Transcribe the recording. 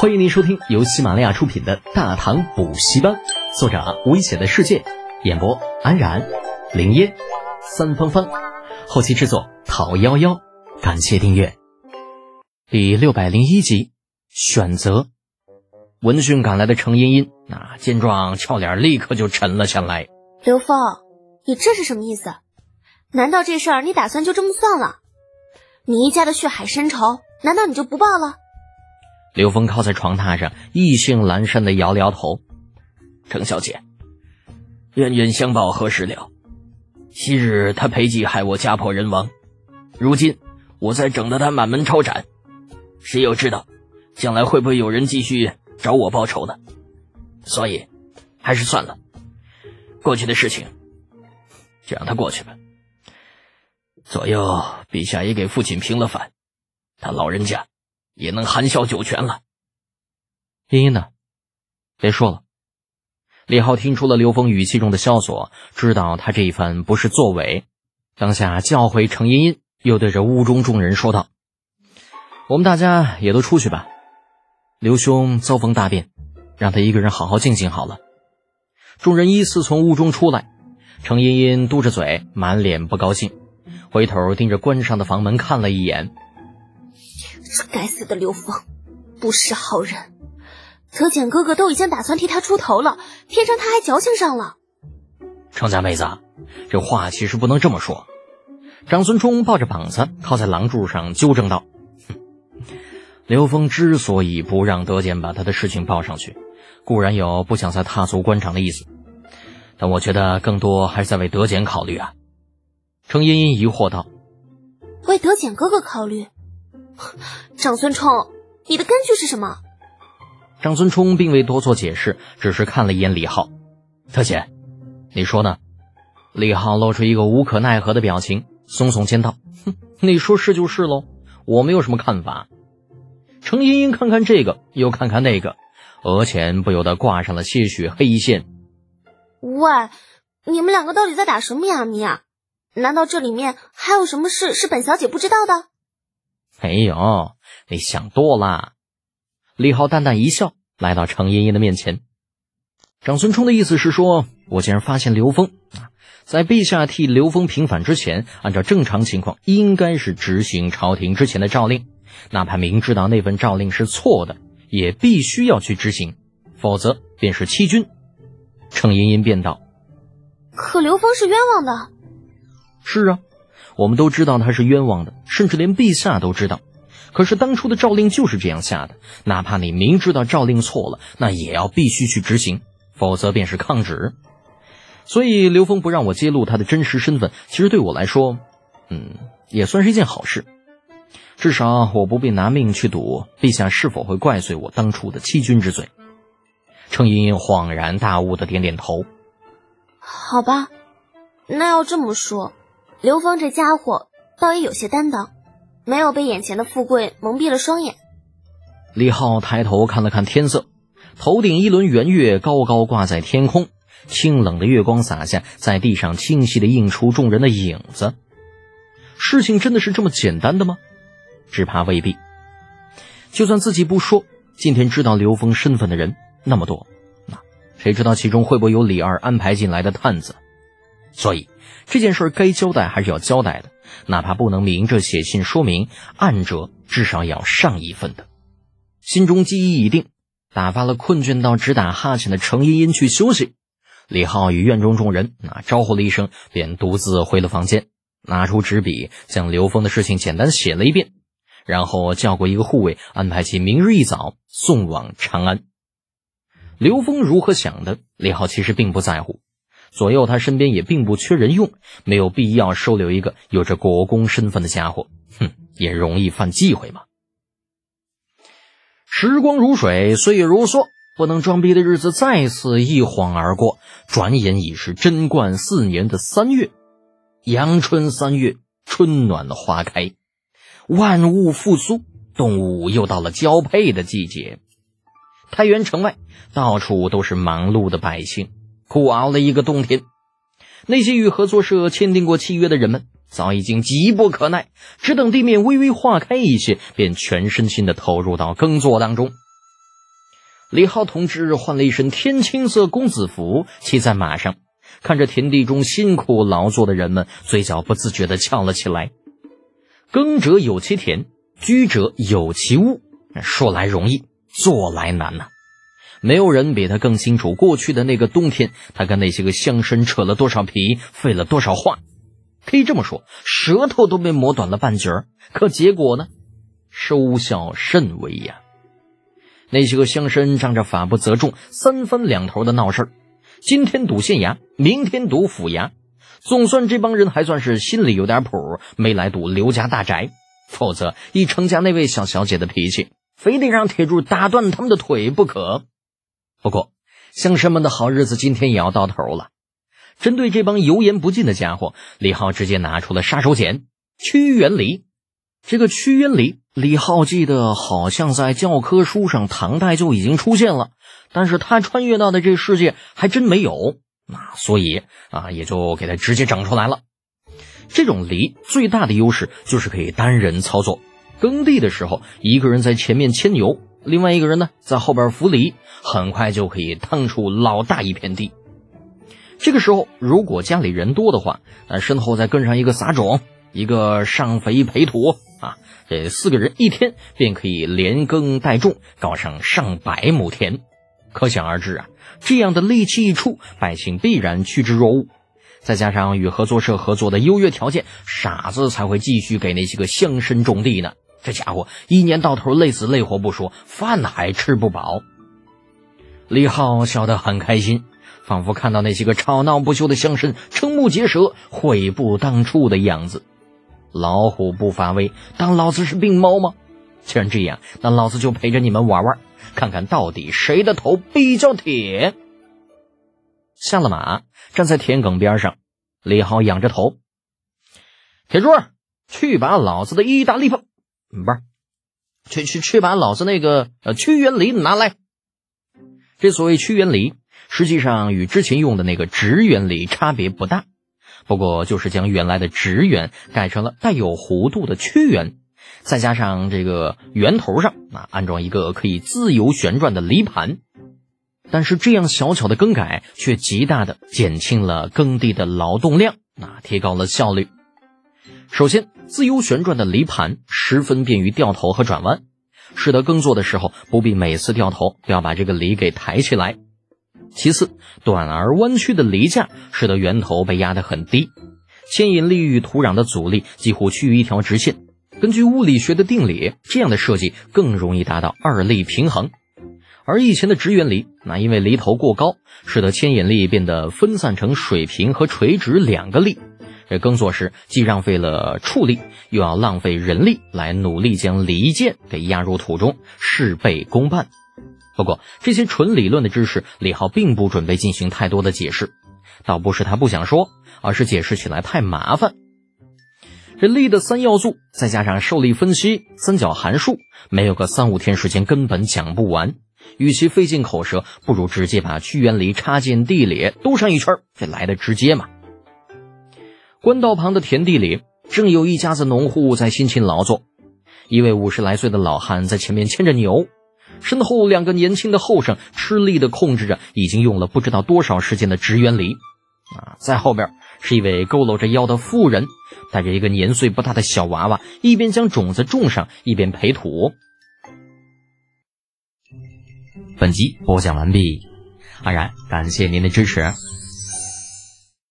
欢迎您收听由喜马拉雅出品的《大唐补习班》，作者危险的世界，演播安然、林烟、三芳芳，后期制作陶幺幺。感谢订阅。第六百零一集，选择。闻讯赶来的程茵茵，那见状俏脸立刻就沉了下来。刘峰，你这是什么意思？难道这事儿你打算就这么算了？你一家的血海深仇，难道你就不报了？刘峰靠在床榻上，意兴阑珊的摇了摇头。程小姐，冤冤相报何时了？昔日他裴寂害我家破人亡，如今我再整得他满门抄斩，谁又知道将来会不会有人继续找我报仇呢？所以，还是算了，过去的事情就让他过去吧。左右陛下也给父亲平了反，他老人家。也能含笑九泉了。茵茵呢？别说了。李浩听出了刘峰语气中的萧索，知道他这一番不是作伪，当下叫回程茵茵，又对着屋中众人说道：“我们大家也都出去吧。刘兄遭逢大变，让他一个人好好静静好了。”众人依次从屋中出来，程茵茵嘟着嘴，满脸不高兴，回头盯着关上的房门看了一眼。这该死的刘峰，不是好人。德简哥哥都已经打算替他出头了，偏生他还矫情上了。程家妹子，这话其实不能这么说。长孙冲抱着膀子靠在廊柱上纠正道：“刘峰之所以不让德简把他的事情报上去，固然有不想再踏足官场的意思，但我觉得更多还是在为德简考虑啊。”程茵茵疑惑道：“为德简哥哥考虑？”长孙冲，你的根据是什么？长孙冲并未多做解释，只是看了一眼李浩。特姐，你说呢？李浩露出一个无可奈何的表情，耸耸肩道：“哼，你说是就是喽，我没有什么看法。”程茵茵看看这个，又看看那个，额前不由得挂上了些许黑线。喂，你们两个到底在打什么哑谜啊？难道这里面还有什么事是本小姐不知道的？没有，你想多了。李浩淡淡一笑，来到程茵茵的面前。长孙冲的意思是说，我竟然发现刘峰啊，在陛下替刘峰平反之前，按照正常情况，应该是执行朝廷之前的诏令，哪怕明知道那份诏令是错的，也必须要去执行，否则便是欺君。程茵茵便道：“可刘峰是冤枉的。”是啊。我们都知道他是冤枉的，甚至连陛下都知道。可是当初的诏令就是这样下的，哪怕你明知道诏令错了，那也要必须去执行，否则便是抗旨。所以刘峰不让我揭露他的真实身份，其实对我来说，嗯，也算是一件好事。至少我不必拿命去赌陛下是否会怪罪我当初的欺君之罪。程茵茵恍然大悟的点点头。好吧，那要这么说。刘峰这家伙倒也有些担当，没有被眼前的富贵蒙蔽了双眼。李浩抬头看了看天色，头顶一轮圆月高高挂在天空，清冷的月光洒下，在地上清晰的映出众人的影子。事情真的是这么简单的吗？只怕未必。就算自己不说，今天知道刘峰身份的人那么多，那谁知道其中会不会有李二安排进来的探子？所以。这件事该交代还是要交代的，哪怕不能明着写信说明，暗着至少要上一份的。心中记忆已定，打发了困倦到直打哈欠的程茵茵去休息。李浩与院中众人那招呼了一声，便独自回了房间，拿出纸笔，将刘峰的事情简单写了一遍，然后叫过一个护卫，安排其明日一早送往长安。刘峰如何想的，李浩其实并不在乎。左右他身边也并不缺人用，没有必要收留一个有着国公身份的家伙，哼，也容易犯忌讳嘛。时光如水，岁月如梭，不能装逼的日子再次一晃而过，转眼已是贞观四年的三月，阳春三月，春暖花开，万物复苏，动物又到了交配的季节。太原城外，到处都是忙碌的百姓。苦熬了一个冬天，那些与合作社签订过契约的人们早已经急不可耐，只等地面微微化开一些，便全身心的投入到耕作当中。李浩同志换了一身天青色公子服，骑在马上，看着田地中辛苦劳作的人们，嘴角不自觉地翘了起来。耕者有其田，居者有其屋。说来容易，做来难呐。没有人比他更清楚过去的那个冬天，他跟那些个乡绅扯了多少皮，费了多少话。可以这么说，舌头都被磨短了半截儿。可结果呢，收效甚微呀。那些个乡绅仗着法不责众，三番两头的闹事儿，今天堵县衙，明天堵府衙。总算这帮人还算是心里有点谱，没来堵刘家大宅。否则，以程家那位小小姐的脾气，非得让铁柱打断他们的腿不可。不过，乡绅们的好日子今天也要到头了。针对这帮油盐不进的家伙，李浩直接拿出了杀手锏——屈原离。这个屈原离，李浩记得好像在教科书上唐代就已经出现了，但是他穿越到的这世界还真没有。那所以啊，也就给他直接整出来了。这种犁最大的优势就是可以单人操作，耕地的时候，一个人在前面牵牛。另外一个人呢，在后边扶犁，很快就可以趟出老大一片地。这个时候，如果家里人多的话，那身后再跟上一个撒种，一个上肥培土啊，这四个人一天便可以连耕带种，搞上上百亩田。可想而知啊，这样的力气一出，百姓必然趋之若鹜。再加上与合作社合作的优越条件，傻子才会继续给那些个乡绅种地呢。这家伙一年到头累死累活不说，饭还吃不饱。李浩笑得很开心，仿佛看到那些个吵闹不休的乡绅瞠目结舌、悔不当初的样子。老虎不发威，当老子是病猫吗？既然这样，那老子就陪着你们玩玩，看看到底谁的头比较铁。下了马，站在田埂边上，李浩仰着头：“铁柱，去把老子的意大利炮。”不是，去去去，把老子那个呃屈原犁拿来。这所谓屈原犁，实际上与之前用的那个直原犁差别不大，不过就是将原来的直圆改成了带有弧度的曲圆，再加上这个圆头上啊安装一个可以自由旋转的犁盘。但是这样小巧的更改，却极大的减轻了耕地的劳动量，啊，提高了效率。首先，自由旋转的犁盘十分便于掉头和转弯，使得耕作的时候不必每次掉头都要把这个犁给抬起来。其次，短而弯曲的犁架使得圆头被压得很低，牵引力与土壤的阻力几乎趋于一条直线。根据物理学的定理，这样的设计更容易达到二力平衡。而以前的直圆犁，那因为犁头过高，使得牵引力变得分散成水平和垂直两个力。这耕作时既浪费了畜力，又要浪费人力来努力将犁剑给压入土中，事倍功半。不过这些纯理论的知识，李浩并不准备进行太多的解释，倒不是他不想说，而是解释起来太麻烦。这力的三要素，再加上受力分析、三角函数，没有个三五天时间根本讲不完。与其费尽口舌，不如直接把屈原犁插进地里兜上一圈，这来的直接嘛。官道旁的田地里，正有一家子农户在辛勤劳作。一位五十来岁的老汉在前面牵着牛，身后两个年轻的后生吃力地控制着已经用了不知道多少时间的直原犁。啊，在后边是一位佝偻着腰的妇人，带着一个年岁不大的小娃娃，一边将种子种上，一边培土。本集播讲完毕，安然感谢您的支持。